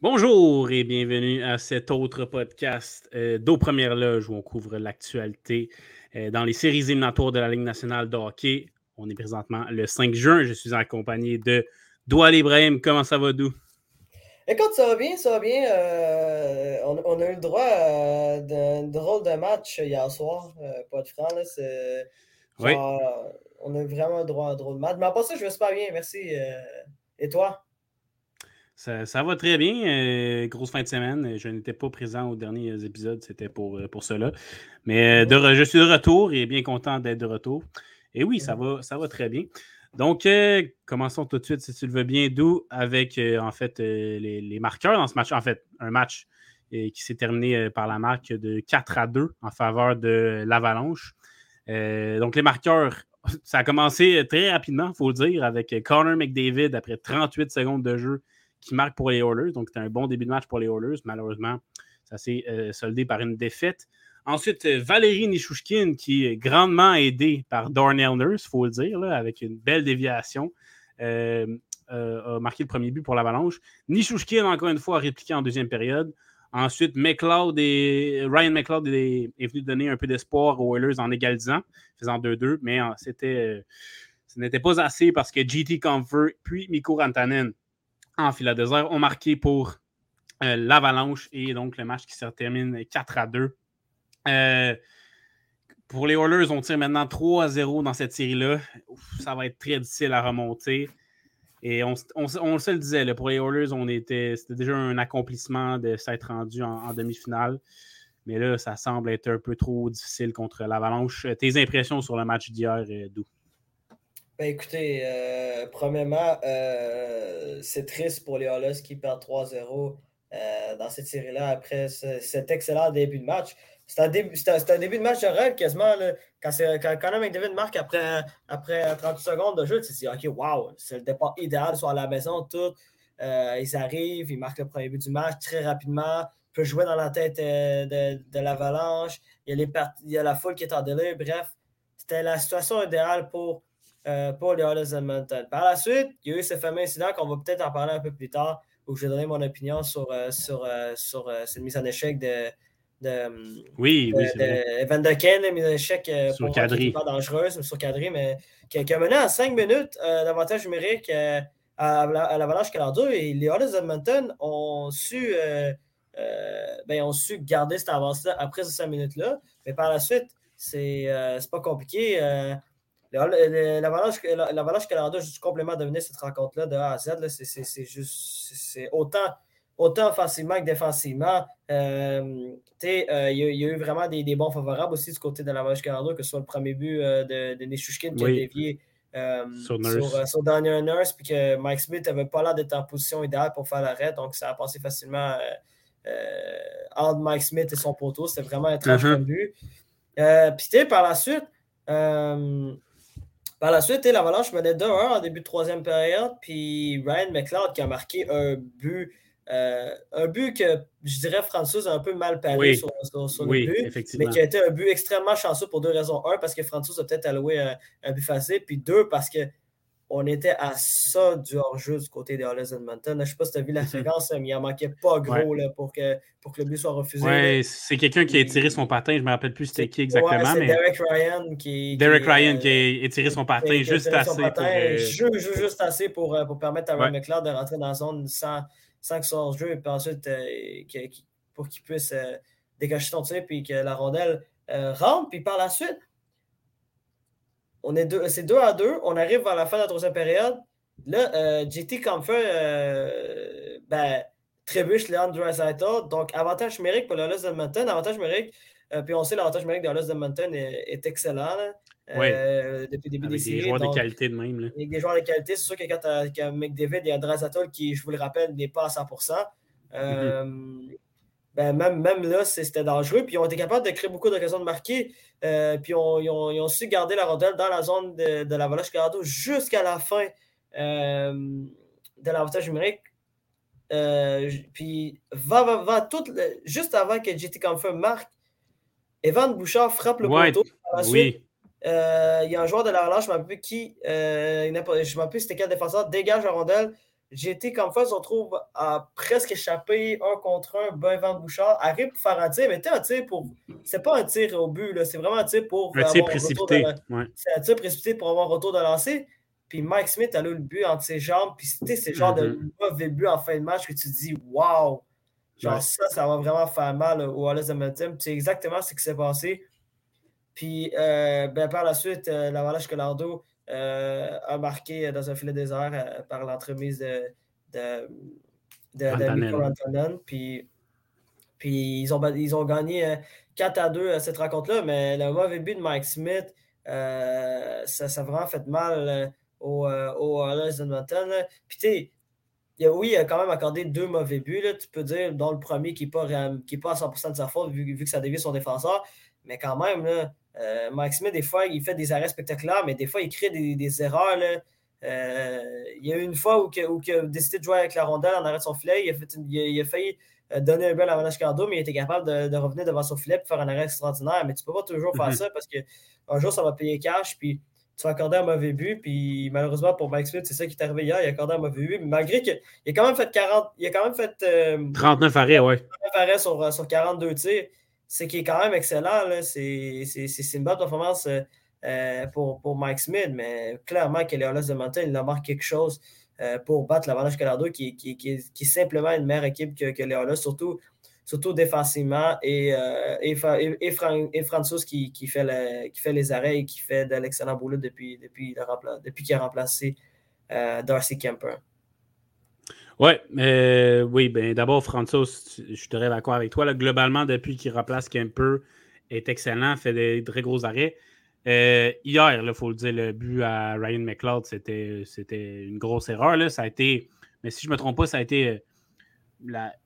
Bonjour et bienvenue à cet autre podcast euh, d'Aux Premières Loges où on couvre l'actualité euh, dans les séries éliminatoires de la Ligue nationale de hockey. On est présentement le 5 juin. Je suis accompagné de Doual Ibrahim. Comment ça va, Dou? Écoute, ça va bien, ça va bien. Euh, on, a eu le droit d'un drôle de match hier soir, pas de franc. oui. On a eu vraiment le droit à un drôle de match. Mais à part ça, je vais super bien, merci. et toi? Ça, va très bien. Euh, grosse fin de semaine. Je n'étais pas présent aux derniers épisodes, c'était pour, euh, pour cela. Mais euh, je suis de retour et bien content d'être de retour. Et oui, ça va, ça va très bien. Donc, commençons tout de suite, si tu le veux bien, d'où avec en fait les, marqueurs dans ce match. En fait, un match qui s'est terminé par la marque de 4 à 2 en faveur de l'Avalanche. donc, les marqueurs, ça a commencé très rapidement, il faut le dire, avec Connor McDavid après 38 secondes de jeu qui marque pour les Oilers. Donc, c'était un bon début de match pour les Oilers. Malheureusement, ça s'est euh, soldé par une défaite. Ensuite, euh, Valérie Nishushkin, qui est grandement aidé par Darnell Nurse, il faut le dire, avec une belle déviation, euh, a marqué le premier but pour l'Avalanche. Nishushkin, encore une fois, a répliqué en deuxième période. Ensuite, McLeod Ryan McLeod est, venu donner un peu d'espoir aux Oilers en égalisant, faisant 2-2, mais c'était, ce n'était pas assez parce que GT Comfort puis Mikko Rantanen en désert ont marqué pour euh, l'Avalanche et donc le match qui se termine 4 à 2. Euh, pour les Oilers, on tire maintenant 3 à 0 dans cette série-là. Ça va être très difficile à remonter. Et on, se le disait, pour les Oilers, était, c'était déjà un accomplissement de s'être rendu en, demi-finale. Mais là, ça semble être un peu trop difficile contre l'Avalanche. Tes impressions sur le match d'hier, euh, Dou? Ben écoutez, euh, premièrement, c'est triste pour les Hollis qui perdent 3-0 euh, dans cette série-là après cet excellent début de match. C'est un, début, un, début de match de quasiment. Là, quand, quand Conor McDavid marque après, après 30 secondes de jeu, tu te dis OK, wow, c'est le départ idéal, soit à la maison, tout. ils arrivent, ils marquent le premier but du match très rapidement, peut jouer dans la tête de, de l'avalanche. Il, il y a la foule qui est en délai. Bref, c'était la situation idéale pour euh, pour les Oilers. Par la suite, il y a eu ce fameux incident qu'on va peut-être en parler un peu plus tard, où je vais donner mon opinion sur, euh, sur, euh, sur cette mise en échec de. De oui, oui, de, Evan la mise en échec sur pour Cadry. pas dangereuse, Cadry, mais qui, a mené à 5 minutes d'avantage numérique à, à l'Avalanche Calardo. Et les Oilers Edmonton ont su, ben, ont su garder cette avance-là après ces 5 minutes-là. Mais par la suite, c'est pas compliqué. L'Avalanche Canada juste complètement dominé cette rencontre-là de A à Z. C'est juste c'est autant, autant offensivement que défensivement. Euh, euh, il, y a, eu vraiment des, des, bons favorables aussi du côté de l'Avalanche Canada, que ce soit le premier but euh, de, de Nishushkin qui a dévié sur, sur, Daniel Nurse, puis que Mike Smith n'avait pas l'air d'être en position idéale pour faire l'arrêt, donc ça a passé facilement entre Mike Smith et son poteau. C'était vraiment un très uh but. Puis par la suite, par la suite, l'Avalanche menait 2-1 en début de troisième période, puis Ryan McLeod qui a marqué un but, euh, un but que je dirais François a un peu mal paré sur, le but, mais qui a été un but extrêmement chanceux pour deux raisons. Un, parce que François a peut-être alloué un, un, but facile, puis deux, parce que on était à ça du hors-jeu du côté des Hollis Edmonton. Je ne sais pas si tu as vu la mhm. séquence, mais il en manquait pas gros là, pour, que, pour que le but soit refusé. Oui, c'est quelqu'un qui a tiré son patin. Je ne me rappelle plus c'était qui exactement. c'est Derek Ryan qui. Derek Ryan qui a étiré son patin juste assez. Pour, euh, juste assez pour, euh, pour permettre à Ryan McLeod de rentrer dans la zone sans, sans que soit hors-jeu et puis ensuite euh, pour qu'il puisse décacher son tir puis que la rondelle rentre. Puis par la suite, on est deux, c'est 2 à 2. On arrive à la fin de la troisième période. Là, euh, JT Comfort euh, ben, trébuche Leon Dreisaitl. Donc, avantage numérique pour le Los Edmonton. Avantage numérique, euh, puis on sait l'avantage numérique de Los Edmonton est, est excellent. Euh, depuis le début des séries. des joueurs de qualité de même. Là. Avec des joueurs de qualité. C'est sûr que quand tu as McDavid et Dreisaitl qui, je vous le rappelle, n'est pas à 100%. Mm-hmm. ben, même, même là, c'était dangereux. Puis ils ont été capables de créer beaucoup d'occasions de marquer. Euh, puis ils ont, su garder la rondelle dans la zone de, de l'Avalanche Colorado jusqu'à la fin euh, de l'avantage numérique. Euh, puis va, va, tout, juste avant que JT Comfort marque, Evan Bouchard frappe le poteau. Oui. Il y a un joueur de la relâche, je ne plus qui, je ne plus c'était quel défenseur, dégage la rondelle. JT Comfort se retrouve à presque échapper un contre un. Ben Evan Bouchard arrive pour faire un tir, mais un tir pour. C'est pas un tir au but, c'est vraiment un tir pour. Un tir précipité. C'est un tir précipité pour avoir un retour de lancer. Puis Mike Smith a eu le but entre ses jambes. Puis c'était ce genre de mm-hmm. mauvais but en fin de match que tu te dis Waouh! Genre ça, ça va vraiment faire mal au Wallace Puis C'est exactement ce qui s'est passé. Puis euh, ben, par la suite, euh, la Valache Colardo euh, a marqué dans un filet désert par l'entremise de, de, de, Antonen. Puis, puis ils, ont, ils ont gagné 4 à 2 cette rencontre-là. Mais le mauvais but de Mike Smith, ça, ça a vraiment fait mal au, euh, au Edmonton. Puis tu sais, oui, il a quand même accordé deux mauvais buts, là, tu peux dire, dont le premier qui n'est pas, pas à 100% de sa faute, vu, que ça dévie son défenseur. Mais quand même, là, euh, Mike Smith, des fois, il fait des arrêts spectaculaires, mais des fois, il crée des, erreurs. Là. Euh, il y a eu une fois où, où, il a décidé de jouer avec la rondelle en arrêt de son filet. Il a, fait il a, failli euh, donner un bel à Vanage Cardo, mais il était capable de, revenir devant son filet et faire un arrêt extraordinaire. Mais tu ne peux pas toujours faire mm-hmm. ça parce qu'un jour, ça va payer cash. Puis tu vas accorder un mauvais but. Puis malheureusement pour Mike Smith, c'est ça qui est arrivé hier. Il a accordé un mauvais but. malgré qu'il a quand même fait 40, il a quand même fait 39 euh, arrêts, ouais. 39 arrêts sur, sur 42 tirs. C'est qui est quand même excellent. C'est une bonne performance euh, pour, pour, Mike Smith, mais clairement que Léolas de Mountain, il a marqué quelque chose pour battre l'Avalanche Colorado, qui, qui, qui, qui, est simplement une meilleure équipe que, que Léolas, surtout surtout défensivement, et, euh, et, qui, qui, fait qui fait les arrêts et qui fait de l'excellent boulot depuis, depuis, depuis qu'il a remplacé euh, Darcy Kemper. Ouais, euh, oui, ben d'abord, François, je suis très d'accord avec toi. Là, globalement, depuis qu'il remplace Kemper, est excellent, fait des très gros arrêts. hier, il faut le dire, le but à Ryan McLeod, c'était une grosse erreur. Là. Ça a été, mais si je ne me trompe pas, ça a été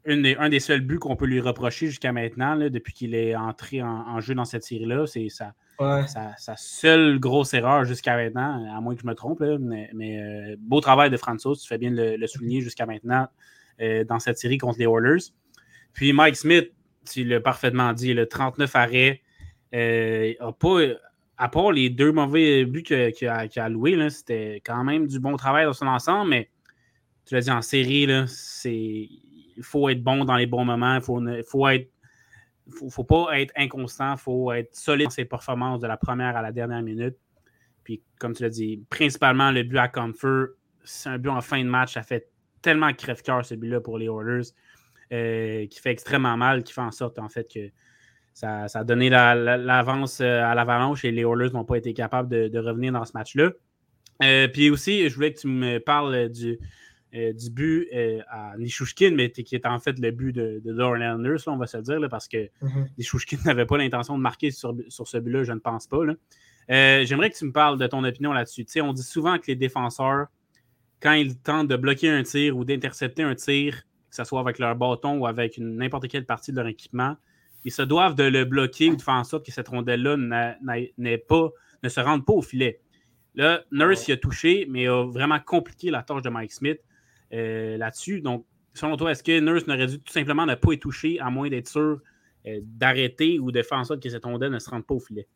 un des seuls buts qu'on peut lui reprocher jusqu'à maintenant, depuis qu'il est entré en, jeu dans cette série-là. C'est sa, seule grosse erreur jusqu'à maintenant, à moins que je me trompe. mais, euh, beau travail de Francis, tu fais bien de le, souligner jusqu'à maintenant euh, dans cette série contre les Oilers. Puis Mike Smith, tu l'as parfaitement dit, le 39 arrêts, euh, pas, à part les deux mauvais buts qu'il a, qu alloués, c'était quand même du bon travail dans son ensemble, mais tu l'as dit en série, c'est il faut être bon dans les bons moments. Il faut, faut être. Faut, pas être inconstant, faut être solide dans ses performances de la première à la dernière minute. Puis, comme tu l'as dit, principalement le but à Comfort, c'est un but en fin de match. Ça fait tellement crève-cœur ce but-là pour les Oilers, euh, qui fait extrêmement mal, qui fait en sorte en fait que ça, a donné l'avance euh, à l'avalanche et les Oilers n'ont pas été capables de, revenir dans ce match-là. Euh, puis aussi, je voulais que tu me parles du, euh, du but euh, à Nishushkin, mais qui est en fait le but de, de Anders, on va se dire, parce que mm n'avait pas l'intention de marquer sur, ce but-là, je ne pense pas. Euh, j'aimerais que tu me parles de ton opinion là-dessus. on dit souvent que les défenseurs, quand ils tentent de bloquer un tir ou d'intercepter un tir, que ce soit avec leur bâton ou avec n'importe quelle partie de leur équipement, ils se doivent de le bloquer ou de faire en sorte que cette rondelle-là n'est pas, ne se rende pas au filet. Là, Nurse y a touché, mais a vraiment compliqué la tâche de Mike Smith. Euh, là-dessus. Donc, selon toi, est-ce que Nurse n'aurait dû tout simplement ne pas être touché à moins d'être sûr euh, d'arrêter ou de faire en sorte que cette ondelle ne se rende pas au filet?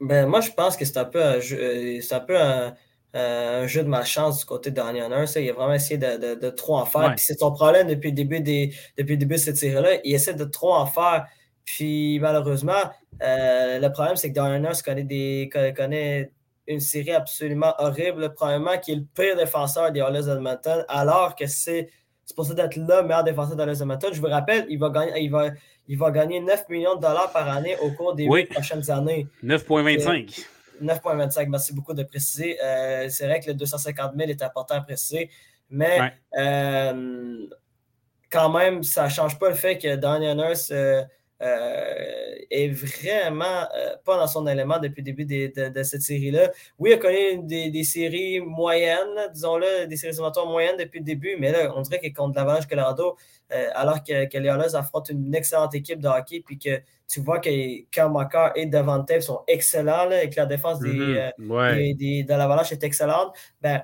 Ben, moi, je pense que c'est un peu un jeu, euh, un, peu un, jeu de malchance du côté de Daniel Nurse. Il a vraiment essayé de, trop en faire. Puis c'est son problème depuis le début, des, depuis le début de cette série-là. Il essaie de trop en faire. Puis malheureusement, le problème, c'est que Daniel Nurse connaît, des, connaît une série absolument horrible, probablement qui est le pire défenseur des Oilers Edmonton, alors que c'est supposé d'être le meilleur défenseur des Oilers Edmonton. Je vous rappelle, il va gagner, il va, il va gagner 9 millions de dollars par année au cours des prochaines années. 9,25. 9,25, merci beaucoup de préciser. Euh, c'est vrai que le 250 000 est important à préciser, mais euh, quand même, ça ne change pas le fait que Daniel Nurse euh, est vraiment pas dans son élément depuis le début de, cette série-là. Oui, il a connu des, séries moyennes, disons-le, des séries éliminatoires moyennes depuis le début, mais là, on dirait que contre l'Avalanche Colorado, alors que, que les Oilers affrontent une excellente équipe de hockey, puis que tu vois que Makar et Devante sont excellents et que la défense mm-hmm. des, de l'Avalanche est excellente, ben,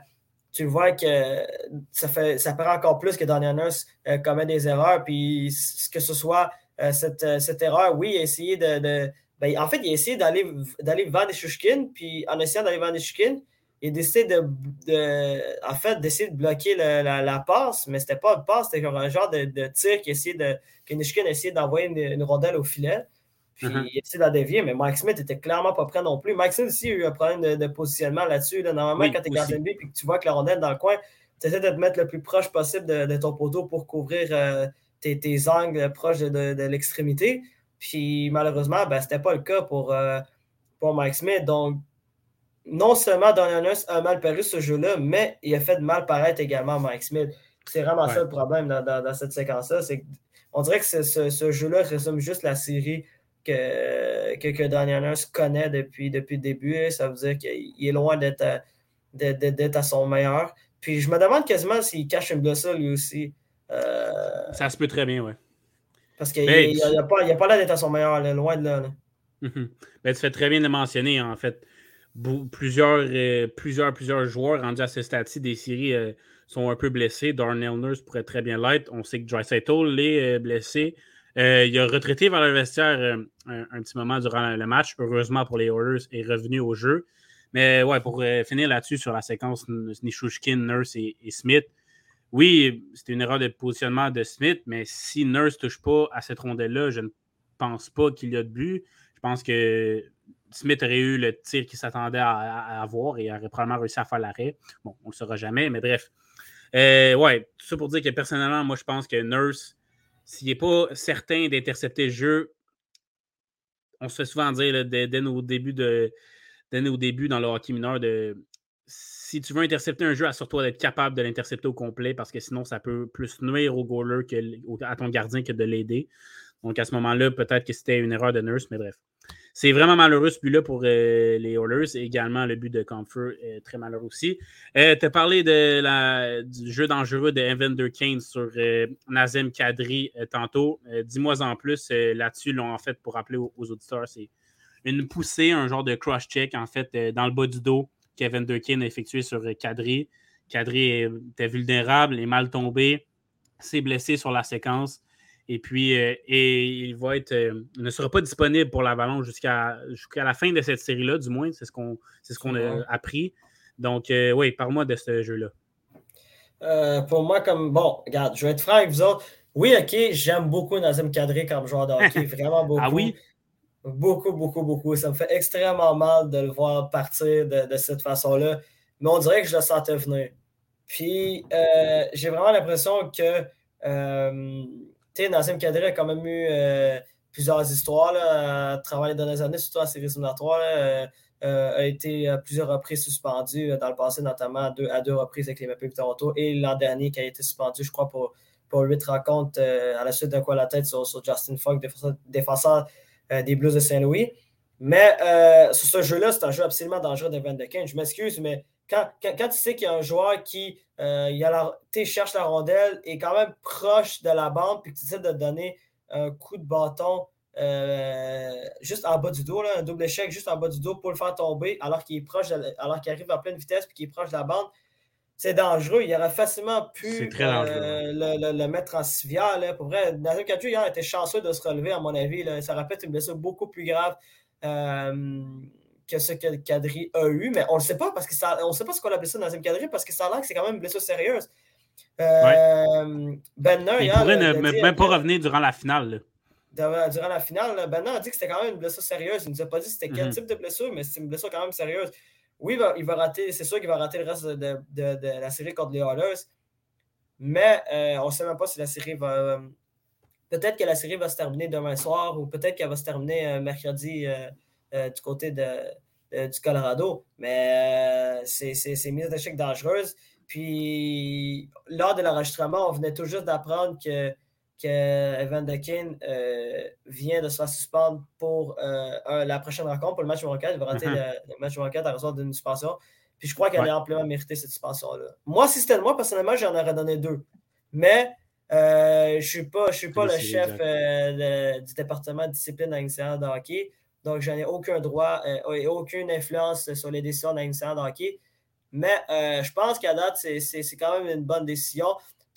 tu vois que ça fait ça paraît encore plus que Daniel Nurse euh, commet des erreurs. Puis que ce soit euh, euh, cette, erreur, oui, il a essayé de. Ben, en fait, il a essayé d'aller vers des Shushkin, puis en essayant d'aller vers des Shushkin, il a décidé de, en fait, d'essayer de bloquer la, passe, mais c'était pas une passe, c'était un genre de, tir qui essayait de. que Nishkin essayait d'envoyer une, une, rondelle au filet. Puis uh-huh. il essaie de la dévier, mais Mike Smith était clairement pas prêt non plus. Mike Smith aussi a eu un problème de, positionnement là-dessus. Normalement, quand tu es gardien de but et que tu vois que la rondelle dans le coin, tu essaies de te mettre le plus proche possible de, ton poteau pour couvrir euh, tes, angles proches de, l'extrémité. Puis malheureusement, ben, ce n'était pas le cas pour, euh, pour Mike Smith. Donc, non seulement Donnelly a mal paru ce jeu-là, mais il a fait de mal paraître également Mike Smith. C'est vraiment ça le problème dans, cette séquence-là. On dirait que ce, ce jeu-là résume juste la série que, que, que Daniel connaît depuis, depuis le début. Ça veut dire qu'il est loin d'être à, son meilleur. Puis je me demande quasiment s'il cache une blessure lui aussi. Euh, ça se peut très bien, oui. Parce qu'il n'a pas, pas l'air d'être à son meilleur, loin de là. Mhm. Ben, tu fais très bien de mentionner, en fait. Plusieurs, euh, plusieurs, plusieurs joueurs rendus à ce stade-ci des séries euh, sont un peu blessés. Darnell Nurse pourrait très bien l'être. On sait que Dry est blessé. Euh, il a retraité vers le vestiaire euh, un, petit moment durant le match. Heureusement pour les Oilers, est revenu au jeu. Mais ouais, pour euh, finir là-dessus sur la séquence Nishushkin, Nurse et, Smith, oui, c'était une erreur de positionnement de Smith, mais si Nurse ne touche pas à cette rondelle-là, je ne pense pas qu'il y a de but. Je pense que Smith aurait eu le tir qu'il s'attendait à, avoir et aurait probablement réussi à faire l'arrêt. Bon, on ne le saura jamais, mais bref. ouais, tout ça pour dire que personnellement, moi, je pense que Nurse s'il n'est pas certain d'intercepter le jeu, on se fait souvent dire dès, nos débuts de, nos débuts dans le hockey mineur de si tu veux intercepter un jeu, assure-toi d'être capable de l'intercepter au complet parce que sinon, ça peut plus nuire au goaler que, à ton gardien que de l'aider. Donc à ce moment-là, peut-être que c'était une erreur de nurse, mais bref. C'est vraiment malheureux ce but-là pour euh, les Oilers. Et également, le but de Comfort est très malheureux aussi. Euh, tu as parlé du jeu dangereux de Evander Kane sur euh, Nazem Kadri tantôt. Dis-moi en plus là-dessus, en fait, pour rappeler aux, auditeurs, c'est une poussée, un genre de cross-check, en fait, dans le bas du dos qu'Evander Kane a effectué sur Kadri. Kadri était vulnérable, est mal tombé, s'est blessé sur la séquence. Et puis, euh, et il va être, euh, ne sera pas disponible pour l'Avalanche jusqu'à jusqu'à la fin de cette série-là, du moins. C'est ce qu'on ce qu'on a appris. Donc, euh, oui, parle-moi de ce jeu-là. pour moi, comme bon, regarde, je vais être franc avec vous autres. Oui, OK, j'aime beaucoup Nazem Kadri comme joueur de hockey, vraiment beaucoup. Ah oui? Beaucoup, beaucoup, beaucoup. Ça me fait extrêmement mal de le voir partir de, cette façon-là. Mais on dirait que je le sentais venir. Puis, j'ai vraiment l'impression que Nazem Kadri a quand même eu euh, plusieurs histoires à travers les dernières années, surtout en séries éliminatoires. Euh, euh, a été à plusieurs reprises suspendu dans le passé, notamment à deux, à deux reprises avec les Maple de Toronto et l'an dernier qui a été suspendu, je crois, pour, pour huit rencontres à la suite d'un coup à la tête sur, Justin Fogg, défenseur, des Blues de Saint-Louis. Mais sur ce jeu-là, c'est un jeu absolument dangereux de Van de Je m'excuse, mais quand, tu sais qu'il y a un joueur qui euh, cherche la rondelle et quand même proche de la bande, puis que tu essaies de donner un coup de bâton euh, juste en bas du dos, un double échec juste en bas du dos pour le faire tomber alors qu'il est proche, alors qu'il arrive à pleine vitesse puis qu'il est proche de la bande, c'est dangereux. Il aurait facilement pu euh, le, mettre en civière. Pour vrai, Nazem Kadju hier était chanceux de se relever, à mon avis. Ça aurait une blessure beaucoup plus grave que ce que Kadri a eu, mais on ne le sait pas parce que ça, on sait pas ce qu'on a blessé dans une Kadri parce que ça a l'air que c'est quand même une blessure sérieuse. Euh, Ben Il pourrait ne, même pas revenir durant la finale. Durant la finale, Ben a dit que c'était quand même une blessure sérieuse. Il ne nous a pas dit c'était quel mhm. type de blessure, mais c'est une blessure quand même sérieuse. Oui, il va, rater, c'est sûr qu'il va rater le reste de, la série contre les Oilers, mais euh, on ne sait même pas si la série va. Euh, peut-être que la série va se terminer demain soir ou peut-être qu'elle va se terminer euh, mercredi du côté de, du Colorado. Mais euh, c'est une mise d'échec dangereuse. Puis, lors de l'enregistrement, on venait tout juste d'apprendre que que Evan Dekin vient de se faire suspendre pour la prochaine rencontre, pour le match numéro 4. Il va rater mm-hmm. le, match numéro 4 à raison d'une suspension. Puis je crois qu'elle a amplement mérité cette suspension-là. Moi, si c'était moi, personnellement, j'en aurais donné deux. Mais je ne suis pas, je suis pas le chef du département de discipline à de hockey. Donc, je n'ai aucun droit et aucune influence sur les décisions d'un de hockey. Mais je pense qu'à date, c'est quand même une bonne décision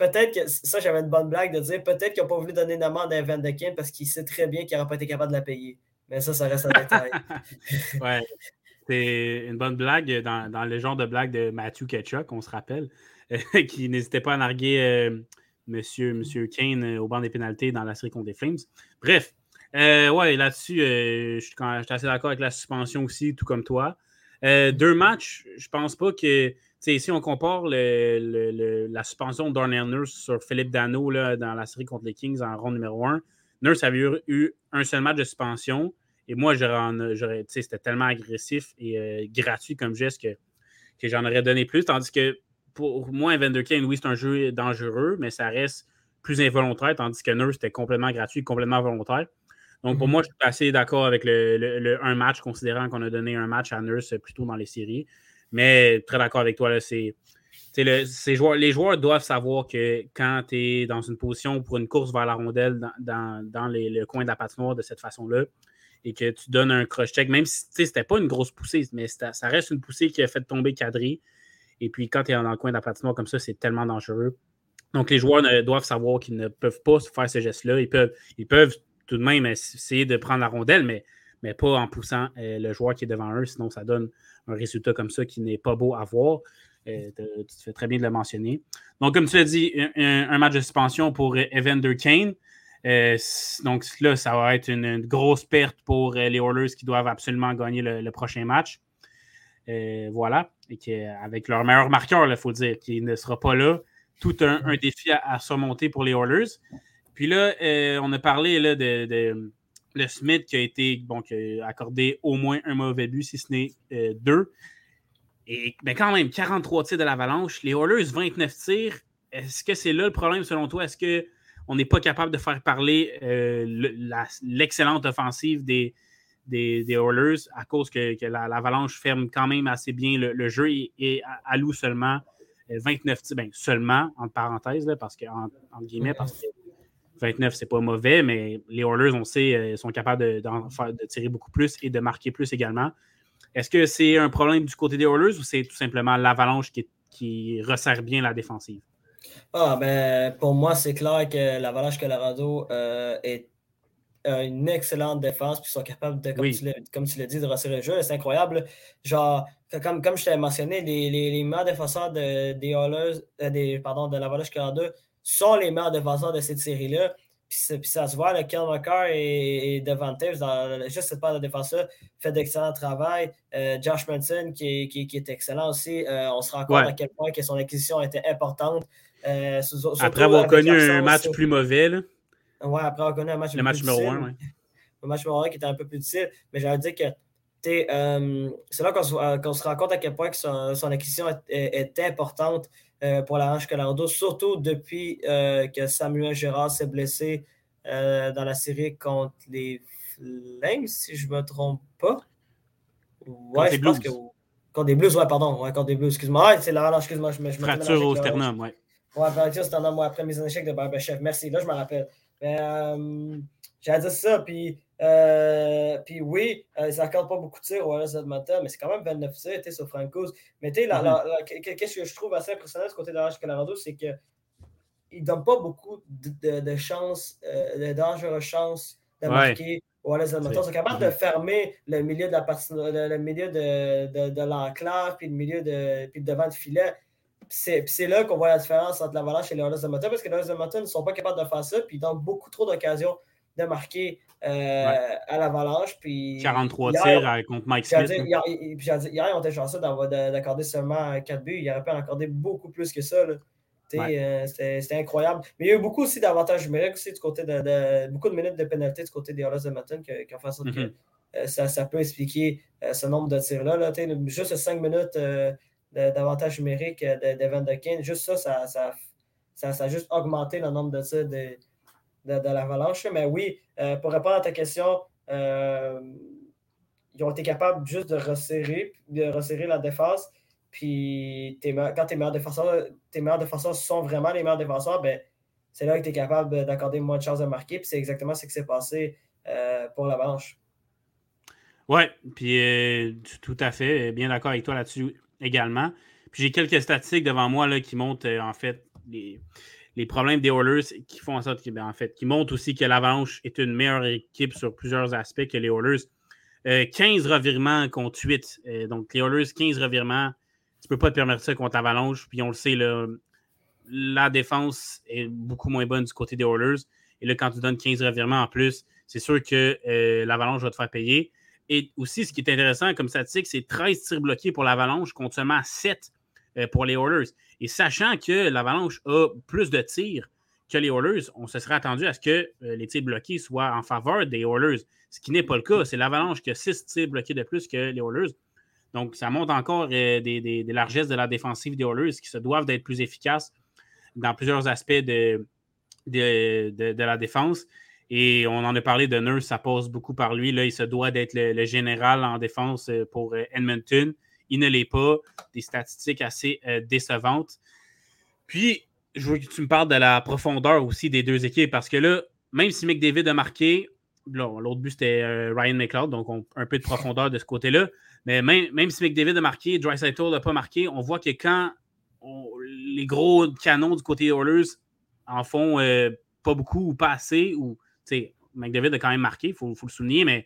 peut-être que ça, j'avais une bonne blague de dire peut-être qu'ils n'ont pas voulu donner une amende à Van de Kim parce qu'il sait très bien qu'il n'aurait pas été capable de la payer. Mais ça, ça reste un détail. ouais. C'est une bonne blague dans, le genre de blague de Matthew Ketchuk, on se rappelle, qui n'hésitait pas à narguer euh, monsieur, monsieur Kane euh, au banc des pénalités dans la série contre les Flames. Bref, euh, ouais, là-dessus, je suis assez d'accord avec la suspension aussi, tout comme toi. deux matchs, je pense pas que si on compare la suspension de Darnell Nurse sur Philippe Dano dans la série contre les Kings en ronde numéro 1, Nurse avait eu, un seul match de suspension. Et moi, j'aurais, c'était tellement agressif et euh, gratuit comme geste que, que j'en aurais donné plus. Tandis que pour moi, Evander Kane, oui, c'est un jeu dangereux, mais ça reste plus involontaire, tandis que Nurse était complètement gratuit, complètement volontaire. Donc, pour mhm. moi, je suis assez d'accord avec le, un match, considérant qu'on a donné un match à Nurse plutôt dans les séries. Mais très d'accord avec toi, là, c'est. joueurs, les joueurs doivent savoir que quand tu es dans une position pour une course vers la rondelle dans, les, le coin de la patinoire de cette façon-là et que tu donnes un cross-check, même si c'était pas une grosse poussée, mais ça reste une poussée qui a fait tomber cadré. Et puis quand tu es dans le coin de la patinoire comme ça, c'est tellement dangereux. Donc les joueurs doivent savoir qu'ils ne peuvent pas faire ce geste-là. Ils peuvent, ils peuvent tout de même essayer de prendre la rondelle, mais, mais pas en poussant euh, le joueur qui est devant eux, sinon ça donne un résultat comme ça qui n'est pas beau à voir. Euh, tu fais très bien de le mentionner. Donc, comme tu l'as dit, un, match de suspension pour Evander Kane. Euh, donc là, ça va être une, grosse perte pour euh, les Oilers qui doivent absolument gagner le, prochain match. voilà. Et avec leur meilleur marqueur, il faut dire, qui ne sera pas là. Tout un, défi à, surmonter pour les Oilers. Puis là, on a parlé là, de le Smith qui a été accordé au moins un mauvais but, si ce n'est euh, deux. Et ben, quand même, 43 tirs de l'Avalanche. Les Oilers, 29 tirs. Est-ce que c'est là le problème selon toi? Est-ce qu'on n'est pas capable de faire parler euh, l'excellente offensive des, des, Oilers à cause que, l'Avalanche ferme quand même assez bien le, jeu et, alloue seulement 29 euh, tirs, ben, seulement, entre parenthèses, parce que, en, entre guillemets, parce que 29, c'est pas mauvais, mais les Oilers, on sait, euh, sont capables de, de, tirer beaucoup plus et de marquer plus également. Est-ce que c'est un problème du côté des Oilers ou c'est tout simplement l'avalanche qui, qui, resserre bien la défensive? Ah, ben, pour moi, c'est clair que l'avalanche Colorado euh, est une excellente défense, puis ils sont capables de, comme, tu l'as dit, de resserrer le jeu. C'est incroyable. Genre, comme, comme je t'avais mentionné, les, les, les meilleurs défenseurs de, des Oilers, euh, des, pardon, de l'avalanche Colorado sont les meilleurs défenseurs de cette série-là. Puis, ça se voit, le Kel et, et Devante, dans juste cette part de défenseur, fait d'excellent travail. Euh, Josh Manson, qui est, excellent aussi. Euh, on se rend compte à quel point que son acquisition était importante. Euh, après avoir connu un match plus mauvais. Là. Ouais, après avoir connu un match le match numéro 1, ouais. Le match numéro 1 qui était un peu plus difficile. Mais j'allais dire que c'est là qu'on se, rend compte à quel point que son, acquisition est importante. Euh, pour la Range Colorado, surtout depuis euh, que Samuel Gérard s'est blessé euh, dans la série contre les Flames, si je ne me trompe pas. Ouais, je pense que. Contre des Blues, ouais, pardon. Ouais, contre des Blues, excuse-moi. c'est la excuse-moi. Je me, Fracture au sternum, ouais. Ouais, fracture au sternum, ouais, après mise en échec de Barberchef. Merci, là, je me rappelle. Mais, j'ai dit ça, puis euh, puis oui, euh, ça n'accorde pas beaucoup de tirs au LS Edmonton, mais c'est quand même 29 tirs sur Francos. Mais tu sais, mm-hmm. qu'est-ce que je trouve assez impressionnant de ce côté de l'Arche Colorado, c'est qu'il ne donne pas beaucoup de, de, chances, euh, de dangereuses chances de marquer au LS Edmonton. Ils sont capables de mm-hmm. fermer le milieu de la le, milieu de, de, l'enclave, puis le milieu de, puis devant le filet. C'est là qu'on voit la différence entre l'Avalanche et les Oilers Edmonton, parce que les Oilers Edmonton ne sont pas capables de faire ça, puis ils donnent beaucoup trop d'occasions de marquer euh, à l'Avalanche. 43 tirs contre Mike Smith. hier, ils ont été chanceux d'accorder seulement 4 buts. Il aurait pu en accorder beaucoup plus que ça. Euh, c'était incroyable. Mais il y a eu beaucoup aussi d'avantages numériques aussi du côté de, beaucoup de minutes de pénalité du côté des Oilers de Mountain qui, qui, ont fait en sorte que euh, ça, ça, peut expliquer ce nombre de tirs-là. Là, juste 5 minutes d'avantage numérique de, de Van de Kane, juste ça ça, ça ça, a juste augmenté le nombre de tirs de, l'Avalanche. Mais oui, pour répondre à ta question, ils ont été capables juste de resserrer, de resserrer la défense. Puis quand tes meilleurs défenseurs, tes meilleurs défenseurs sont vraiment les meilleurs défenseurs, ben, c'est là que tu es capable d'accorder moins de chances de marquer. Puis c'est exactement ce qui s'est passé euh, pour l'Avalanche. Oui, puis euh, tout à fait. Bien d'accord avec toi là-dessus également. Puis j'ai quelques statistiques devant moi là, qui montrent euh, en fait les, problèmes des Oilers qui font en sorte que, ben, en fait, qui montrent aussi que l'Avalanche est une meilleure équipe sur plusieurs aspects que les Oilers. 15 revirements contre 8. donc les Oilers, 15 revirements. Tu peux pas te permettre ça contre l'Avalanche. Puis on le sait, la défense est beaucoup moins bonne du côté des Oilers. Et là, quand tu donnes 15 revirements en plus, c'est sûr que euh, l'Avalanche va te faire payer. Et aussi, ce qui est intéressant comme statistique, c'est 13 tirs bloqués pour l'Avalanche contre seulement 7 euh, pour les Oilers. Et sachant que l'Avalanche a plus de tirs que les Oilers, on se serait attendu à ce que euh, les tirs bloqués soient en faveur des Oilers, ce qui n'est pas le cas. C'est l'Avalanche qui a 6 tirs bloqués de plus que les Oilers. Donc, ça montre encore des, largesses de la défensive des Oilers qui se doivent d'être plus efficaces dans plusieurs aspects de, de, la défense. Et on en a parlé de Nurse, ça passe beaucoup par lui. Là, il se doit d'être le, général en défense euh, pour euh, Edmonton. Il ne l'est pas. Des statistiques assez euh, décevantes. Puis, je veux que tu me parles de la profondeur aussi des deux équipes parce que là, même si McDavid a marqué, l'autre but c'était Ryan McLeod, donc un peu de profondeur de ce côté-là. Mais même, même si McDavid a marqué, Dreisaitl n'a pas marqué, on voit que quand les gros canons du côté Oilers en font euh, pas beaucoup ou pas assez, ou McDavid a quand même marqué, il faut, le souligner, mais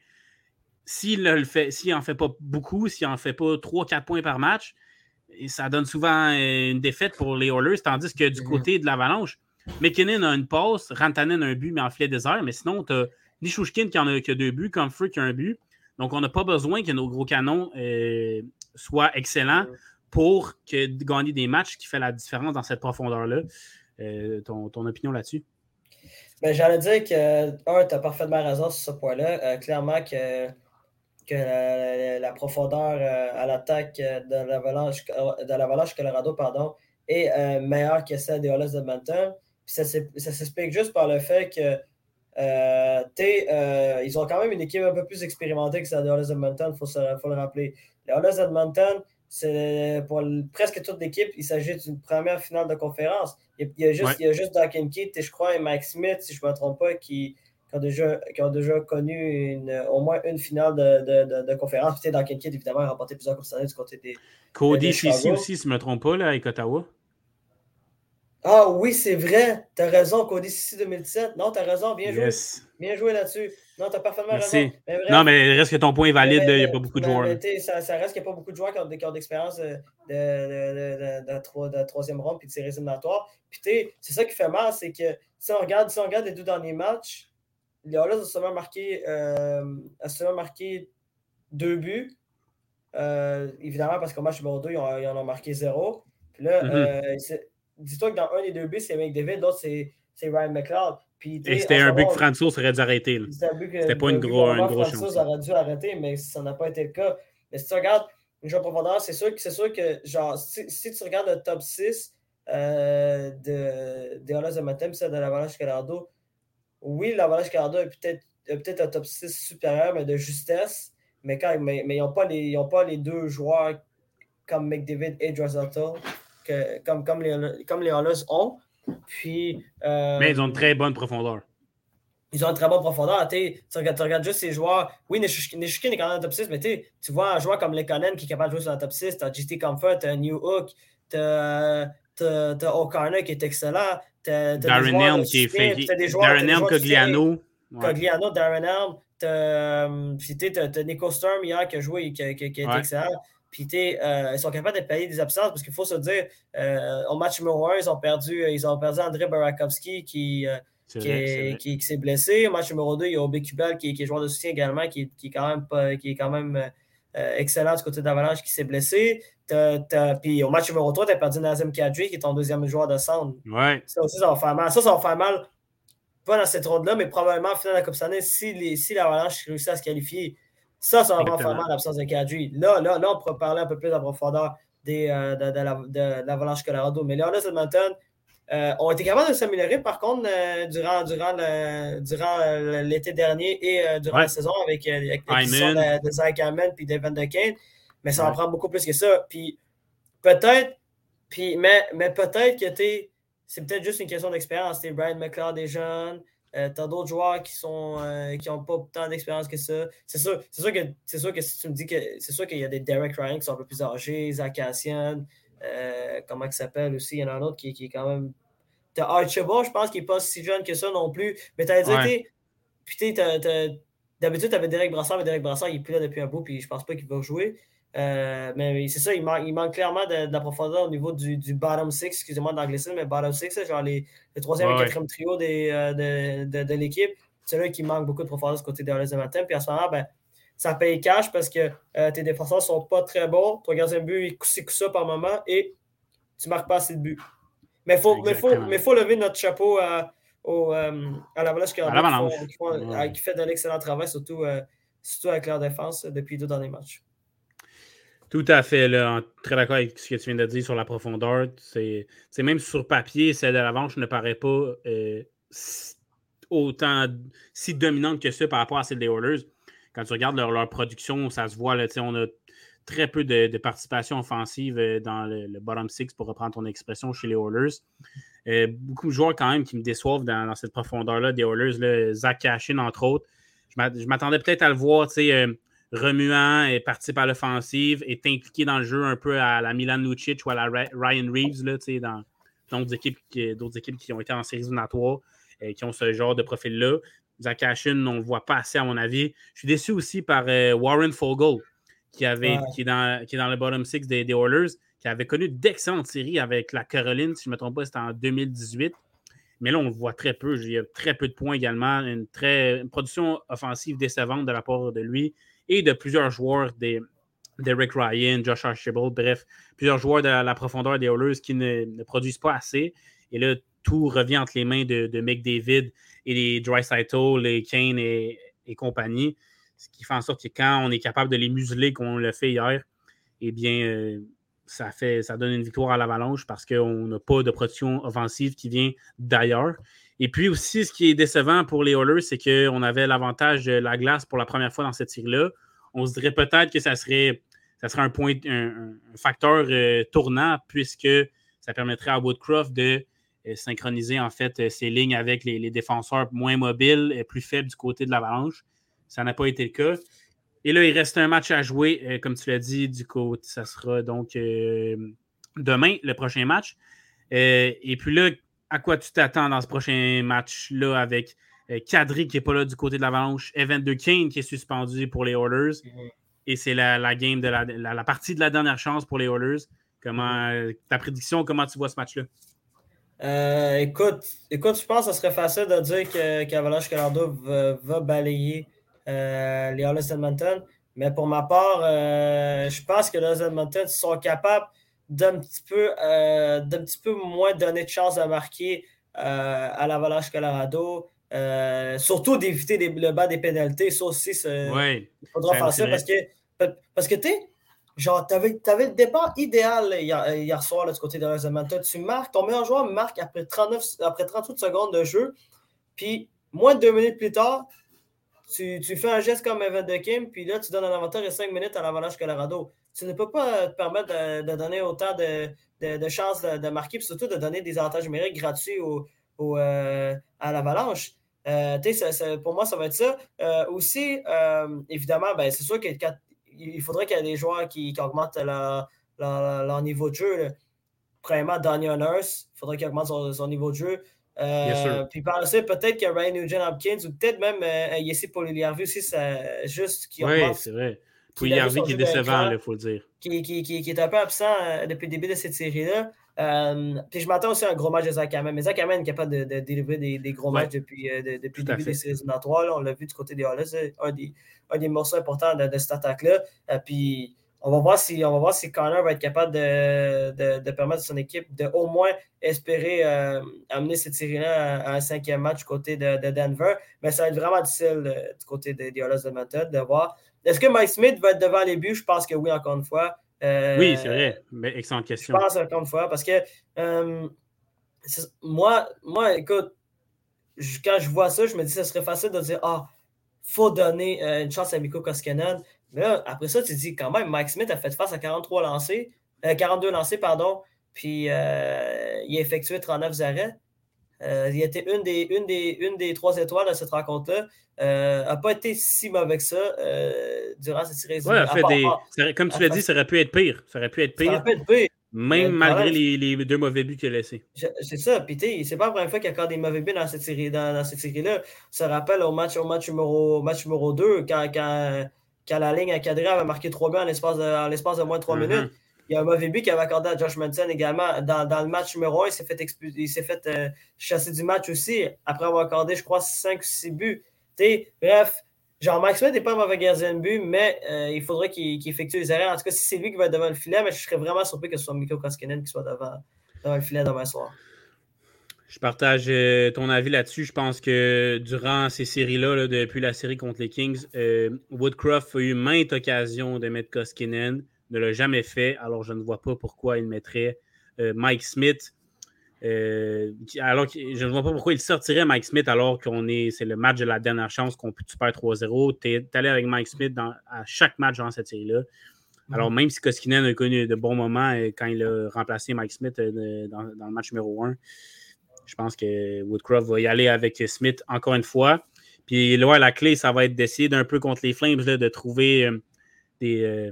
s'il le fait, s'il en fait pas beaucoup, s'il en fait pas 3-4 points par match, ça donne souvent euh, une défaite pour les Oilers, tandis que du mhm. côté de l'Avalanche, McKinnon a une passe, Rantanen a un but, mais en filet désert, mais sinon, tu as Nishushkin qui en a, deux buts, Comfort qui a un but. Donc, on n'a pas besoin que nos gros canons euh, soient excellents pour que, gagner des matchs qui fait la différence dans cette profondeur-là. Euh, ton, opinion là-dessus? Ben, J'allais dire que, un, tu as parfaitement raison sur ce point-là. Euh, clairement que, que la, profondeur euh, à l'attaque de l'Avalanche Colorado pardon, est meilleure que celle des Oilers de ça s'explique juste par le fait que ils ont quand même une équipe un peu plus expérimentée que celle des Oilers Edmonton, il faut, faut, le rappeler. Les Oilers Edmonton, c'est pour presque toute l'équipe, il s'agit d'une première finale de conférence. Il y a, juste, il y a juste Duncan Keith et je crois et Mike Smith, si je ne me trompe pas, qui, ont, déjà, qui ont déjà connu une, au moins une finale de, de, de, conférence. Puis Duncan Keith, évidemment, a remporté plusieurs courses du côté des. Cody ici aussi, si je ne me trompe pas, là, avec Ottawa. Ah oui, c'est vrai. Tu as raison, Cody Sissi 2017. Non, tu as raison. Bien joué. Bien joué là-dessus. Non, tu as parfaitement raison. non, mais il reste que ton point est valide. Il n'y a pas beaucoup de joueurs. ça, ça, reste qu'il n'y a pas beaucoup de joueurs qui ont, d'expérience de, de, de, troisième ronde puis de séries éliminatoires. Puis c'est ça qui fait mal, c'est que si on, regarde, si on regarde les deux derniers matchs, les Oilers ont seulement marqué, euh, seulement marqué deux buts. Euh, évidemment, parce qu'au match numéro 2, ils, en ont marqué zéro. Puis là, mm-hmm. euh, dis-toi que dans un des deux buts, c'est McDavid, l'autre, c'est Ryan McLeod. Et c'était un but que François aurait dû arrêter. C'était pas une, gros, une grosse chance. aurait dû arrêter, mais ça n'a pas été le cas. Mais si tu regardes une jeu profondeur, c'est sûr, sûr, que, genre, si, si, tu regardes le top 6 euh, de, des Oilers de Matem, c'est de l'Avalanche Colorado, oui, l'Avalanche Colorado a peut-être peut un top 6 supérieur, mais de justesse. Mais, quand, mais, mais ils n'ont pas, pas, les deux joueurs comme McDavid et Drossato comme, comme, les, comme les ont. Puis, euh, Mais ils ont une très bonne profondeur. Ils ont une très bonne profondeur. Tu regardes, juste ces joueurs. Oui, Nishukin est quand même dans le top 6, mais tu vois un joueur comme Lekonen qui est capable de jouer sur le top 6. Tu as GT Comfort, tu as New Hook, tu as, O'Connor qui est excellent. Darren Elm qui est fait. Darren Elm, Cogliano. Cogliano, Darren Elm. Tu as, Nico Sturm hier qui a joué, qui, qui, qui est excellent. Puis, euh, ils sont capables de payer des absences parce qu'il faut se dire, euh, au match numéro 1, ils ont perdu, euh, ils ont perdu André Barakovski qui, qui, s'est blessé. Au match numéro 2, il y a Obé Kubel qui, est joueur de soutien également, qui, est quand même, qui est quand même excellent du côté d'Avalanche qui s'est blessé. puis au match numéro 3, tu as perdu Nazem Kadri qui est ton deuxième joueur de centre. Ouais. Ça aussi, ça va faire mal. Ça, ça va faire mal, pas dans cette ronde-là, mais probablement en finale de la Coupe Stanley si, si l'Avalanche réussit à se qualifier. Ça, ça va vraiment faire mal l'absence de Kadri. Là, là, là, on pourrait parler un peu plus en profondeur des, euh, de, de, l'Avalanche Colorado. Mais là, Edmonton, ont été capables de s'améliorer, par contre, durant, durant, durant l'été dernier et durant la saison avec, avec de, de, Zach Hammond puis Devin DeCane. Mais ça en prend beaucoup plus que ça. Puis peut-être, puis, mais, mais peut-être que c'est peut-être juste une question d'expérience. Brian McLeod est jeune. Euh, tu as d'autres joueurs qui sont euh, qui n'ont pas tant d'expérience que ça. C'est sûr, sûr, que, sûr que si tu me dis que c'est sûr qu'il y a des Derek Ryan qui sont un peu plus âgés, Zach Cassian, euh, comment il s'appelle aussi, il y en a un autre qui, qui est quand même. Tu as Archibald, je pense qu'il n'est pas si jeune que ça non plus. Mais tu as dit, puis d'habitude, tu avais Derek Brassard, mais Derek Brassard, il est plus là depuis un bout, puis je pense pas qu'il va jouer. Euh, mais c'est ça, il manque, il manque clairement de, la profondeur au niveau du, du bottom six, excusez-moi d'anglicisme, mais bottom six, genre les, le troisième et quatrième trio des, euh, de, de, l'équipe. C'est là qui manque beaucoup de profondeur ce côté de matin. Puis à ce moment, ben, ça paye cash parce que euh, tes défenseurs ne sont pas très bons. Ton gardien de but, il coup ça par moment et tu ne marques pas assez de buts. Mais il faut, mais faut, mais faut lever notre chapeau à, au, à l'Avalanche qui, qui, qui, fait de l'excellent travail, surtout, surtout avec leur défense depuis deux derniers matchs. Tout à fait. Là, très d'accord avec ce que tu viens de dire sur la profondeur. C'est même sur papier, celle de l'avance ne paraît pas euh, autant si dominante que ça par rapport à celle des Oilers. Quand tu regardes leur, production, ça se voit. Là, on a très peu de, participation offensive euh, dans le, bottom six, pour reprendre ton expression, chez les Oilers. Euh, beaucoup de joueurs quand même qui me déçoivent dans, cette profondeur-là des Oilers. Zach Cashin, entre autres. Je m'attendais peut-être à le voir, sais remuant et participe à l'offensive, est impliqué dans le jeu un peu à la Milan Lucic ou à la Ryan Reeves, là, dans d'autres équipes, qui, équipes qui ont été en séries éliminatoires et qui ont ce genre de profil-là. Zach Ashin, on ne le voit pas assez, à mon avis. Je suis déçu aussi par euh, Warren Fogle, qui, avait, qui, est dans, qui est dans le bottom six des, Oilers, qui avait connu d'excellentes séries avec la Caroline, si je ne me trompe pas, c'était en 2018. Mais là, on le voit très peu. Il y a très peu de points également. Une, très, une production offensive décevante de la part de lui et de plusieurs joueurs des, Rick Ryan, Josh Archibald, bref, plusieurs joueurs de la profondeur des Oilers qui ne, produisent pas assez. Et là, tout revient entre les mains de, de McDavid et les Dry les Kane et, compagnie. Ce qui fait en sorte que quand on est capable de les museler comme on l'a fait hier, eh bien, euh, ça, fait, ça donne une victoire à l'Avalanche parce qu'on n'a pas de production offensive qui vient d'ailleurs. Et puis aussi, ce qui est décevant pour les Oilers, c'est qu'on avait l'avantage de la glace pour la première fois dans cette série-là. On se dirait peut-être que ça serait, ça serait un, point, un, facteur euh, tournant puisque ça permettrait à Woodcroft de synchroniser en fait euh, ses lignes avec les, défenseurs moins mobiles et plus faibles du côté de l'Avalanche. Ça n'a pas été le cas. Et là, il reste un match à jouer, comme tu l'as dit, du côté, ça sera donc demain, le prochain match. et puis là, à quoi tu t'attends dans ce prochain match-là avec euh, Kadri qui n'est pas là du côté de l'Avalanche, Evander Kane qui est suspendu pour les Oilers. Mhm. Et c'est la, game de la, partie de la dernière chance pour les Oilers. Comment, mhm. ta prédiction, comment tu vois ce match-là? Euh, écoute, écoute, je pense que ce serait facile de dire qu'Avalanche Colorado va, balayer euh, les Oilers Edmonton. Mais pour ma part, je pense que les Edmonton sont capables d'un petit peu euh, d'un petit peu moins donner de chance de marquer euh, à l'Avalanche Colorado. Euh, surtout d'éviter le bas des pénalités. Ça aussi, il faudra faire ça parce que, parce que tu genre, tu avais, le départ idéal hier, soir du côté de Edmonton. Tu marques, ton meilleur joueur marque après, 39, après 38 secondes de jeu. Puis, moins de deux minutes plus tard, tu, tu fais un geste comme Evan de Kim, puis là, tu donnes un avantage de 5 minutes à l'Avalanche Colorado tu ne peux pas te permettre de, donner autant de, chances de, marquer, puis surtout de donner des avantages numériques gratuits au, euh, à l'avalanche. Euh, pour moi, ça va être ça. Euh, aussi, évidemment, ben, c'est sûr qu'il faudrait qu'il y ait des joueurs qui, augmentent leur, niveau de jeu. Premièrement, Daniel Nurse, il faudrait qu'il augmente son, niveau de jeu. puis par la suite, peut-être que Ryan Nugent Hopkins ou peut-être même euh, Yessi aussi, c'est juste qui Oui, c'est vrai. Puis Harvey qui est décevant, il faut le dire. Qui, qui, qui, est un peu absent euh, depuis le début de cette série-là. Euh, puis je m'attends aussi à un gros match de Zach Hammond. Mais Zach Hammond est capable de, de délivrer des, des, gros matchs depuis, euh, depuis le début des séries éliminatoires. On l'a vu du côté des. C'est un des, un des morceaux importants de, de cette attaque-là. puis on va voir si, on va voir si Connor va être capable de, de, permettre à son équipe de au moins espérer amener cette série-là à, un cinquième match du côté de, Denver. Mais ça va être vraiment difficile du côté des, des de Montréal de voir est-ce que Mike Smith va être devant les buts? Je pense que oui, encore une fois. Euh, oui, c'est vrai. Mais excellente question. Je pense encore une fois parce que euh, moi, moi, écoute, quand je vois ça, je me dis que ce serait facile de dire Ah, faut donner euh, une chance à Miko Koskinen. Mais là, après ça, tu te dis quand même, Mike Smith a fait face à 43 lancés, 42 lancés, pardon, puis il a effectué 39 arrêts. Euh, il était une des, une, des, une des trois étoiles de cette rencontre-là. Euh, n'a pas été si mauvais que ça euh, durant cette série. Ouais, fait des... comme tu l'as dit, ça aurait pu être pire. Ça aurait pu être pire. Même malgré les, deux mauvais buts qu'il a laissés. C'est ça. Puis, c'est pas la première fois qu'il y a encore des mauvais buts dans cette série dans, dans cette série-là. Ça rappelle au match, au match, numéro, match numéro 2, quand, quand, quand la ligne encadrée avait marqué trois buts en l'espace de, l'espace de moins de trois mm-hmm. minutes. Il y a un mauvais but qu'il avait accordé à Josh Manson également. Dans, dans le match numéro 1, il s'est fait, il s'est fait euh, chasser du match aussi, après avoir accordé, je crois, 5 ou 6 buts. bref, Max Smith n'est pas un mauvais gardien de but, mais euh, il faudrait qu'il, effectue les erreurs. En tout cas, si c'est lui qui va être devant le filet, mais je serais vraiment surpris que ce soit Mikko Koskinen qui soit devant, devant le filet demain soir. Je partage euh, ton avis là-dessus. Je pense que durant ces séries-là, depuis la série contre les Kings, Woodcroft a eu maintes occasions de mettre Koskinen ne l'a jamais fait, alors je ne vois pas pourquoi il mettrait euh, Mike Smith. Euh, alors je ne vois pas pourquoi il sortirait Mike Smith alors qu'on est c'est le match de la dernière chance qu'on peut tu perds 3-0. Tu es, allé avec Mike Smith dans, à chaque match dans cette série-là. Alors, même si Koskinen a connu de bons moments euh, quand il a remplacé Mike Smith dans, le match numéro 1, je pense que Woodcroft va y aller avec Smith encore une fois. Puis là, la clé, ça va être d'essayer d'un peu contre les Flames, de trouver des,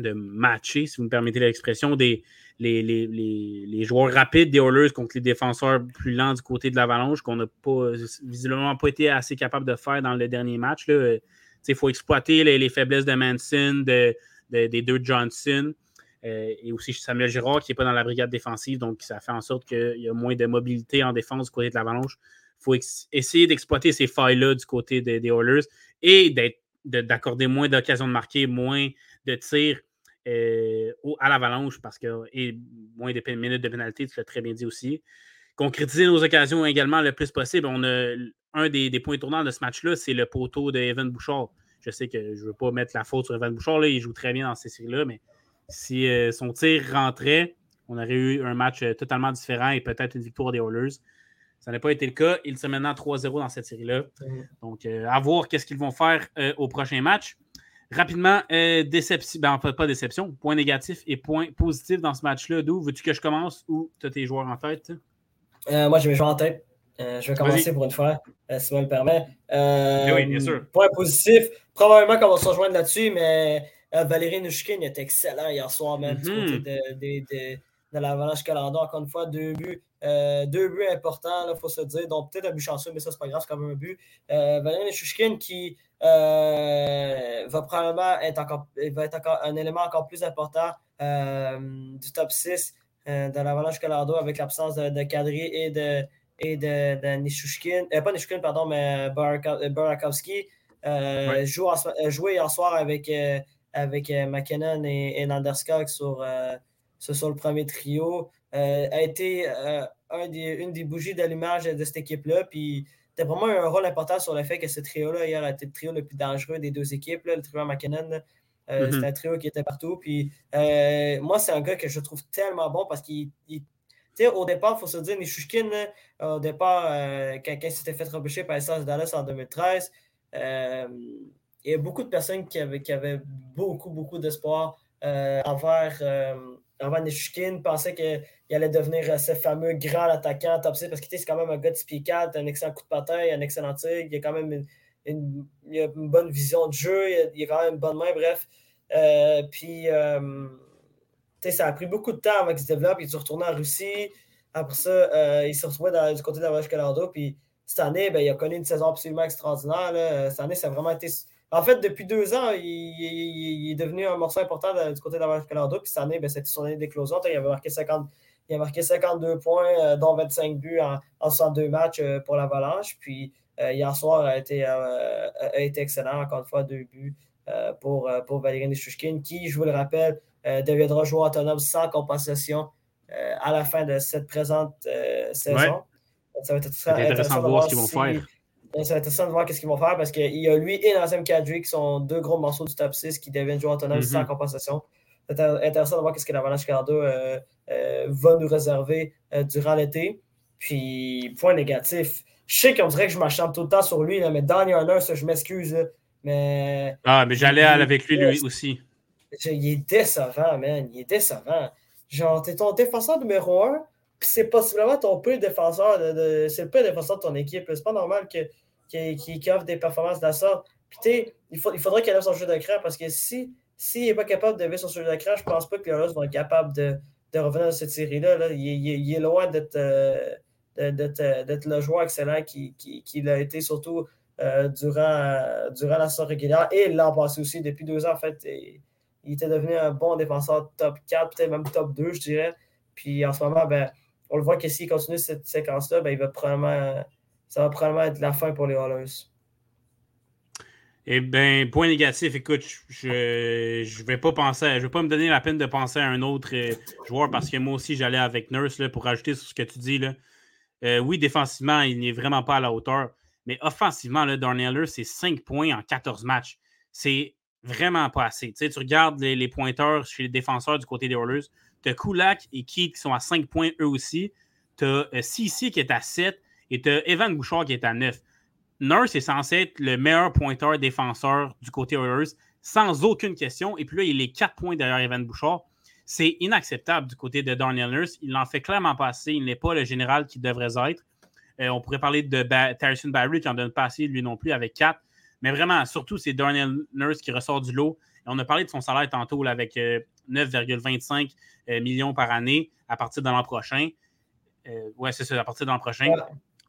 de matcher, si vous me permettez l'expression, des, les, joueurs rapides des Oilers contre les défenseurs plus lents du côté de l'Avalanche, qu'on n'a pas visiblement pas été assez capable de faire dans le dernier match. Il faut exploiter les, faiblesses de Manson, de, des deux Johnson. Euh, et aussi Samuel Girard qui n'est pas dans la brigade défensive, donc ça fait en sorte qu'il y a moins de mobilité en défense du côté de l'Avalanche. Il faut essayer d'exploiter ces failles-là du côté des Oilers et d'accorder moins d'occasions de marquer, moins de tirs euh, à l'avalanche parce que et moins de minutes de pénalité, tu l'as très bien dit aussi. Concrétiser nos occasions également le plus possible. On a un des, points tournants de ce match-là, c'est le poteau de Evan Bouchard. Je sais que je ne veux pas mettre la faute sur Evan Bouchard, là, il joue très bien dans ces séries-là, mais si euh, son tir rentrait, on aurait eu un match euh, totalement différent et peut-être une victoire des Oilers. Ça n'a pas été le cas. Ils sont maintenant 3-0 dans cette série-là. Donc, à voir qu'est-ce qu'ils vont faire au prochain match. Rapidement, euh, déception, ben, pas déception, point négatif et point positif dans ce match-là. D'où veux-tu que je commence ou tu as tes joueurs en tête? Euh, moi, j'ai mes joueurs en tête. Euh, je vais commencer pour une fois, si ça me permet. Oui, bien sûr. Point positif, probablement qu'on va se rejoindre là-dessus, mais Valérie Nushkin était excellent hier soir, même, du côté mm-hmm. de, de, l'Avalanche Calendar. Encore une fois, deux buts. deux buts importants, il faut se dire. Donc, peut-être un but chanceux, mais ça, c'est pas grave, c'est quand même un but. Valérie Nushkin qui euh, va probablement être encore, va être encore un élément encore plus important euh, du top 6 euh, de l'Avalanche Colorado avec l'absence de, de Kadri et de, et de, de Nishushkin, pas Nishushkin, pardon, mais Barakowski. joué hier soir avec, avec McKinnon et, et Landerskog sur, sur, le premier trio. a été un des, une des bougies d'allumage de cette équipe-là. Puis c'était vraiment un rôle important sur le fait que ce trio-là, hier, a été le trio le plus dangereux des deux équipes, le trio McKinnon. Euh. C'était un trio qui était partout. Puis euh, moi, c'est un gars que je trouve tellement bon parce qu'il. au départ, il faut se dire, Nishushkin, au départ, euh, quand, il s'était fait repêcher par les Dallas en 2013, il y a beaucoup de personnes qui avaient, qui avaient beaucoup, beaucoup d'espoir envers, envers Nishushkin, pensaient que il allait devenir euh, ce fameux grand attaquant top 6 parce que c'est quand même un gars de typical, un excellent coup de patin, un excellent tir, il a quand même une, bonne vision de jeu, il a, quand même une bonne main, bref. Euh, puis, euh, ça a pris beaucoup de temps avant qu'il se développe. Il est retourné en Russie. Après ça, il s'est retrouvé du côté de la. Puis cette année, ben, il a connu une saison absolument extraordinaire. Cette année, ça a vraiment été. En fait, depuis deux ans, il, est devenu un morceau important du côté de la Calado. Puis cette année, ben, c'était son année d'éclosion. Il avait marqué 50, il a marqué 52 points, euh, dont 25 buts en, 102 matchs euh, pour l'Avalanche. Puis euh, hier soir a été, a été excellent, encore une fois, deux buts pour, pour Valérie Nishushkin, qui, je vous le rappelle, deviendra joueur autonome sans compensation à la fin de cette présente saison. Ça va être intéressant, de voir ce qu'ils vont faire. Ça va être intéressant de voir ce qu'ils vont faire parce qu'il y a lui et Nazem Kadri qui sont deux gros morceaux du top 6 qui deviennent joueurs autonomes sans compensation. C'est intéressant de voir ce que l'Avalanche Canada euh, euh, va nous réserver euh, durant l'été. Puis, point négatif. Je sais qu'on dirait que je m'achante tout le temps sur lui, mais Daniel Nurse, je m'excuse. Mais. Ah, mais j'allais avec lui, lui aussi. Il est décevant, man. Il est décevant. Genre, t'es ton défenseur numéro un, puis c'est possiblement ton peu défenseur. De, c'est le peu défenseur de ton équipe. C'est pas normal qu'il que, offre des performances de la sorte. Puis, il, il faudrait qu'il ait son jeu de cran parce que si s'il n'est pas capable de vivre son jeu de cran, je pense pas que les Oilers vont être capables de, de revenir dans cette série-là. Il, est loin d'être. Euh, d'être le joueur excellent qu'il qui, a été surtout euh, durant, durant la saison régulière et l'an passé aussi. Depuis deux ans, en fait, il était devenu un bon défenseur top 4, peut-être même top 2, je dirais. Puis en ce moment, ben, on le voit que s'il continue cette séquence-là, ben, il va probablement, ça va probablement être la fin pour les Hallers. Eh bien, point négatif, écoute, je ne vais pas penser, je vais pas me donner la peine de penser à un autre euh, joueur parce que moi aussi, j'allais avec Nurse là, pour rajouter sur ce que tu dis. Là. Euh, oui, défensivement, il n'est vraiment pas à la hauteur. Mais offensivement, là, Darnell c'est 5 points en 14 matchs. C'est vraiment pas assez. Tu, regardes les, pointeurs chez les défenseurs du côté des Oilers. Tu as Kulak et Keith qui sont à 5 points eux aussi. Tu as euh, qui est à 7 et tu as Evan Bouchard qui est à 9. Nurse est censé être le meilleur pointeur défenseur du côté Oilers sans aucune question. Et puis là, il est 4 points derrière Evan Bouchard. C'est inacceptable du côté de Darnell Nurse. Il n'en fait clairement pas assez. Il n'est pas le général qu'il devrait être. Euh, on pourrait parler de ba Barry qui en donne pas assez, lui non plus, avec 4. Mais vraiment, surtout, c'est Darnell Nurse qui ressort du lot. On a parlé de son salaire tantôt avec 9,25 euh, euh, millions par année à partir de l'an prochain. ouais, c'est ça, à partir de l'an prochain.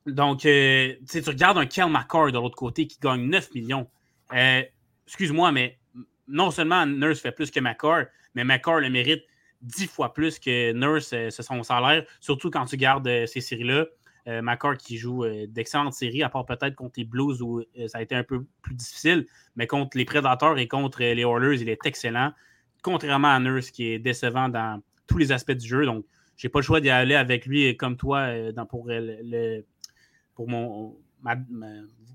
Donc, tu regardes un Kel McCord de l'autre côté qui gagne 9 millions. Excuse-moi, mais non seulement Nurse fait plus que McCord, mais McCord le mérite dix fois plus que Nurse, c'est son salaire, surtout quand tu gardes ces séries-là. Euh, qui joue euh, d'excellentes séries, à part peut-être contre les Blues où euh, ça a été un peu plus difficile, mais contre les Prédateurs et contre les Oilers, il est excellent. Contrairement à Nurse qui est décevant dans tous les aspects du jeu. Donc, j'ai pas le choix d'y aller avec lui comme toi dans, pour, le, pour mon,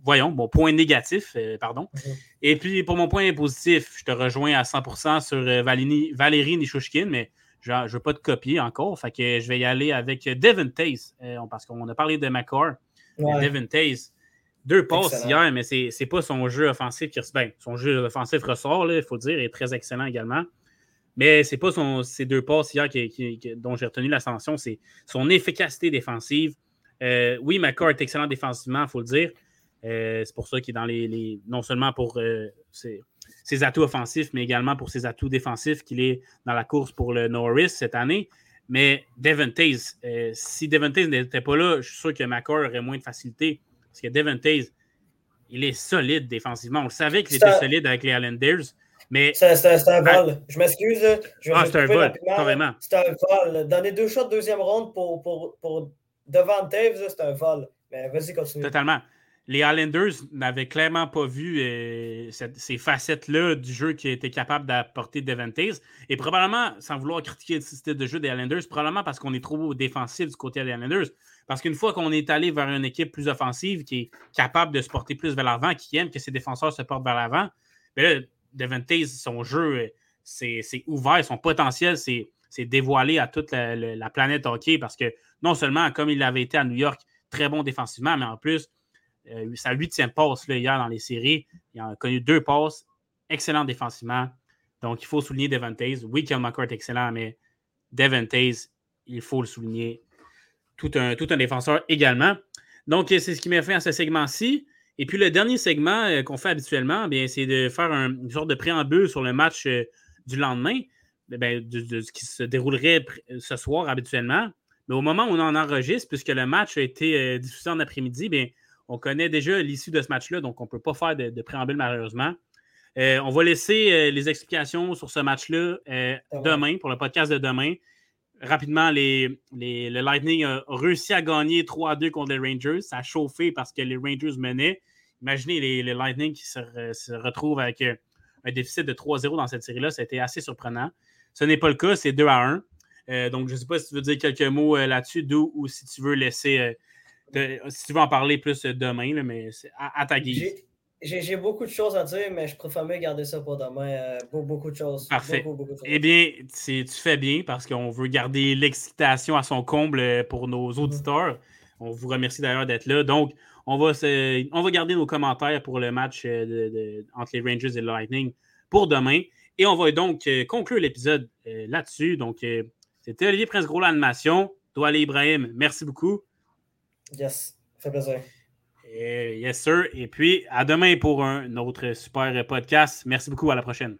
voyons, mon point négatif, pardon. Mm-hmm. Et puis, pour mon point positif, je te rejoins à 100% sur Valérie Nishushkin, mais je ne veux pas te copier encore. Fait que je vais y aller avec Devin Taze, euh, parce qu'on a parlé de McCord. Devin Taze, deux passes hier, mais ce n'est pas son jeu offensif qui ben, Son jeu offensif ressort, il faut dire, est très excellent également. Mais ce n'est pas son, ces deux passes hier qui, dont j'ai retenu l'ascension, c'est son efficacité défensive. Euh, oui, McCord est excellent défensivement, il faut le dire. Euh, c'est pour ça qu'il est dans les, non seulement pour ses atouts offensifs, mais également pour ses atouts défensifs qu'il est dans la course pour le Norris cette année. Mais Devon Taze, euh, si Devon Taze n'était pas là, je suis sûr que McCord aurait moins de facilité. Parce que Devon Taze, il est solide défensivement. On le savait qu'il était solide avec les Islanders. Mais... C'est un vol. Je m'excuse. ah, c'est un vol, carrément. C'est un vol. Dans les deux shots de deuxième ronde pour, pour, pour Devon c'est un vol. Mais vas-y, continue. Totalement les Islanders n'avaient clairement pas vu euh, ces facettes-là du jeu qui était capable d'apporter Deventes. Et probablement, sans vouloir critiquer le système de jeu des Islanders, probablement parce qu'on est trop défensif du côté des Islanders. Parce qu'une fois qu'on est allé vers une équipe plus offensive qui est capable de se porter plus vers l'avant, qui aime que ses défenseurs se portent vers l'avant, ben Deventes, son jeu, c'est ouvert, son potentiel, c'est dévoilé à toute la, la planète hockey parce que non seulement, comme il avait été à New York, très bon défensivement, mais en plus, euh, sa huitième passe là, hier dans les séries. Il a connu deux passes. Excellent défensivement. Donc, il faut souligner Devon Taze. Oui, Kel McCart est excellent, mais Devon Taze, il faut le souligner. Tout un, tout un défenseur également. Donc, c'est ce qui m'a fait à ce segment-ci. Et puis, le dernier segment euh, qu'on fait habituellement, c'est de faire une sorte de préambule sur le match euh, du lendemain, de, ce qui se déroulerait ce soir habituellement. Mais au moment où on en enregistre, puisque le match a été diffusé en après-midi, bien, on connaît déjà l'issue de ce match-là, donc on ne peut pas faire de, préambule malheureusement. Euh, on va laisser euh, les explications sur ce match-là euh, demain, pour le podcast de demain. Rapidement, les, le Lightning a réussi à gagner 3-2 contre les Rangers. Ça a chauffé parce que les Rangers menaient. Imaginez les, Lightning qui se, retrouvent avec un déficit de 3-0 dans cette série-là. Ça a été assez surprenant. Ce n'est pas le cas, c'est 2 1. donc, je ne sais pas si tu veux dire quelques mots là-dessus, ou si tu veux laisser si tu veux en parler plus demain, mais à, ta guise. J'ai beaucoup de choses à dire, mais je préfère mieux garder ça pour demain. Euh, beaucoup, de choses. Parfait. Eh bien, tu fais bien parce qu'on veut garder l'excitation à son comble euh, pour nos mhm. auditeurs. On vous remercie d'ailleurs d'être là. Donc, on va, on va garder nos commentaires pour le match entre les Rangers et le Lightning pour demain. Et on va donc conclure l'épisode là-dessus. Donc, c'était Olivier Prince-Gros, l'animation. Douali Ibrahim, merci beaucoup. Yes, fait plaisir. yes, sir. Et puis, à demain pour un autre super podcast. Merci beaucoup. À la prochaine.